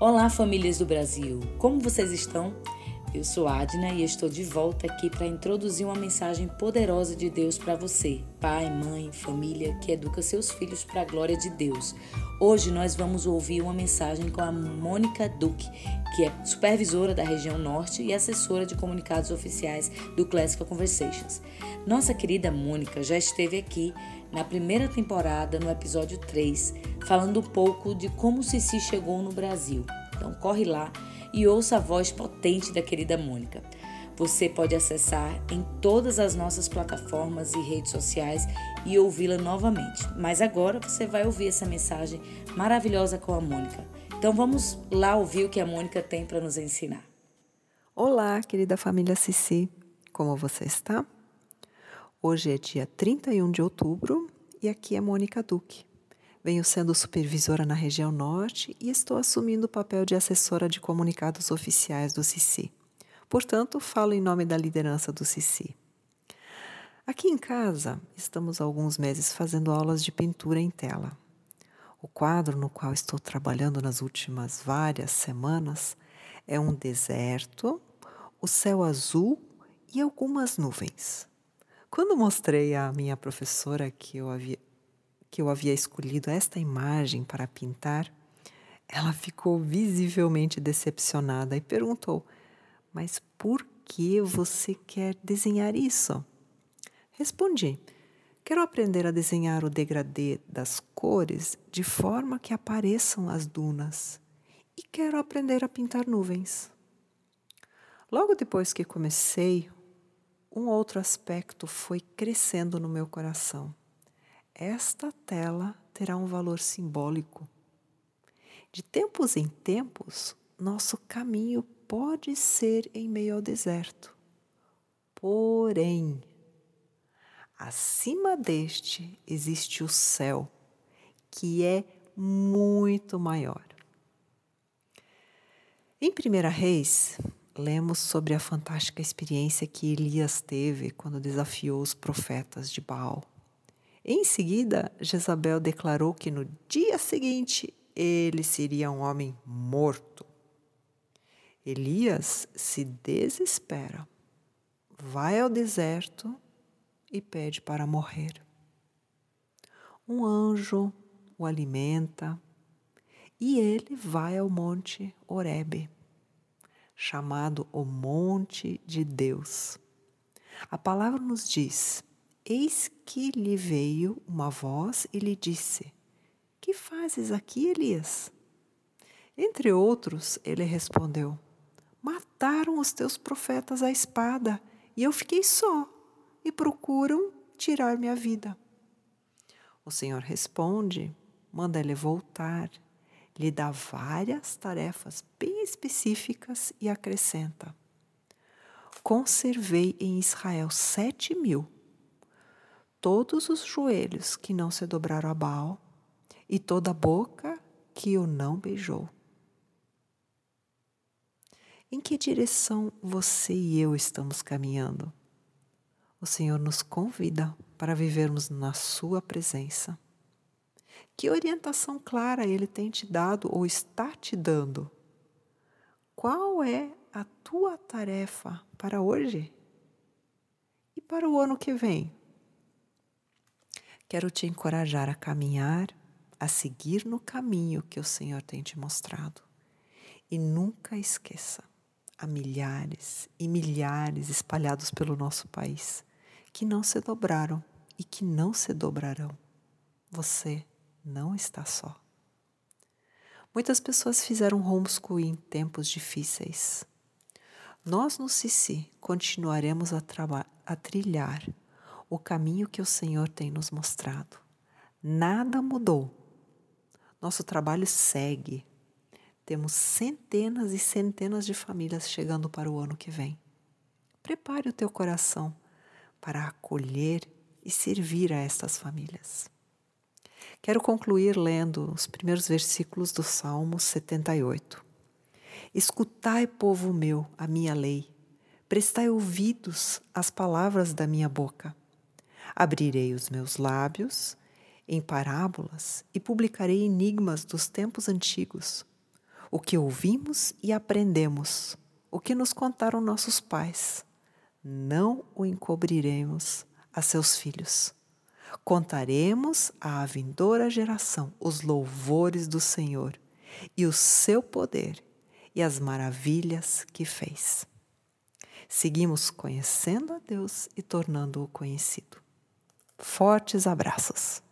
Olá, famílias do Brasil! Como vocês estão? Eu sou Adna e estou de volta aqui para introduzir uma mensagem poderosa de Deus para você, pai, mãe, família que educa seus filhos para a glória de Deus. Hoje nós vamos ouvir uma mensagem com a Mônica Duque, que é supervisora da região norte e assessora de comunicados oficiais do Classical Conversations. Nossa querida Mônica já esteve aqui na primeira temporada, no episódio 3, falando um pouco de como Cici chegou no Brasil. Então corre lá e ouça a voz potente da querida Mônica. Você pode acessar em todas as nossas plataformas e redes sociais e ouvi-la novamente. Mas agora você vai ouvir essa mensagem maravilhosa com a Mônica. Então vamos lá ouvir o que a Mônica tem para nos ensinar. Olá, querida família Cici. Como você está? Hoje é dia 31 de outubro e aqui é Mônica Duque. Venho sendo supervisora na região norte e estou assumindo o papel de assessora de comunicados oficiais do CICI. Portanto, falo em nome da liderança do CICI. Aqui em casa, estamos há alguns meses fazendo aulas de pintura em tela. O quadro no qual estou trabalhando nas últimas várias semanas é um deserto, o céu azul e algumas nuvens. Quando mostrei à minha professora que eu havia, que eu havia escolhido esta imagem para pintar, ela ficou visivelmente decepcionada e perguntou: Mas por que você quer desenhar isso? Respondi: Quero aprender a desenhar o degradê das cores de forma que apareçam as dunas e quero aprender a pintar nuvens. Logo depois que comecei um outro aspecto foi crescendo no meu coração. Esta tela terá um valor simbólico. De tempos em tempos, nosso caminho pode ser em meio ao deserto. Porém, acima deste existe o céu, que é muito maior. Em 1 Reis, lemos sobre a fantástica experiência que Elias teve quando desafiou os profetas de Baal. Em seguida, Jezabel declarou que no dia seguinte ele seria um homem morto. Elias se desespera, vai ao deserto e pede para morrer. Um anjo o alimenta e ele vai ao monte Horebe chamado o Monte de Deus. A palavra nos diz: Eis que lhe veio uma voz e lhe disse: Que fazes aqui, Elias? Entre outros, ele respondeu: Mataram os teus profetas à espada, e eu fiquei só, e procuram tirar minha vida. O Senhor responde: Manda ele voltar lhe dá várias tarefas bem específicas e acrescenta: Conservei em Israel sete mil, todos os joelhos que não se dobraram a Baal, e toda a boca que o não beijou. Em que direção você e eu estamos caminhando? O Senhor nos convida para vivermos na Sua presença. Que orientação clara ele tem te dado ou está te dando? Qual é a tua tarefa para hoje e para o ano que vem? Quero te encorajar a caminhar, a seguir no caminho que o Senhor tem te mostrado. E nunca esqueça, há milhares e milhares espalhados pelo nosso país que não se dobraram e que não se dobrarão. Você não está só. Muitas pessoas fizeram homeschool em tempos difíceis. Nós no Cici continuaremos a, a trilhar o caminho que o Senhor tem nos mostrado. Nada mudou. Nosso trabalho segue. Temos centenas e centenas de famílias chegando para o ano que vem. Prepare o teu coração para acolher e servir a estas famílias. Quero concluir lendo os primeiros versículos do Salmo 78. Escutai, povo meu, a minha lei, prestai ouvidos às palavras da minha boca. Abrirei os meus lábios em parábolas e publicarei enigmas dos tempos antigos, o que ouvimos e aprendemos, o que nos contaram nossos pais. Não o encobriremos a seus filhos. Contaremos à vindoura geração os louvores do Senhor e o seu poder e as maravilhas que fez. Seguimos conhecendo a Deus e tornando-o conhecido. Fortes abraços!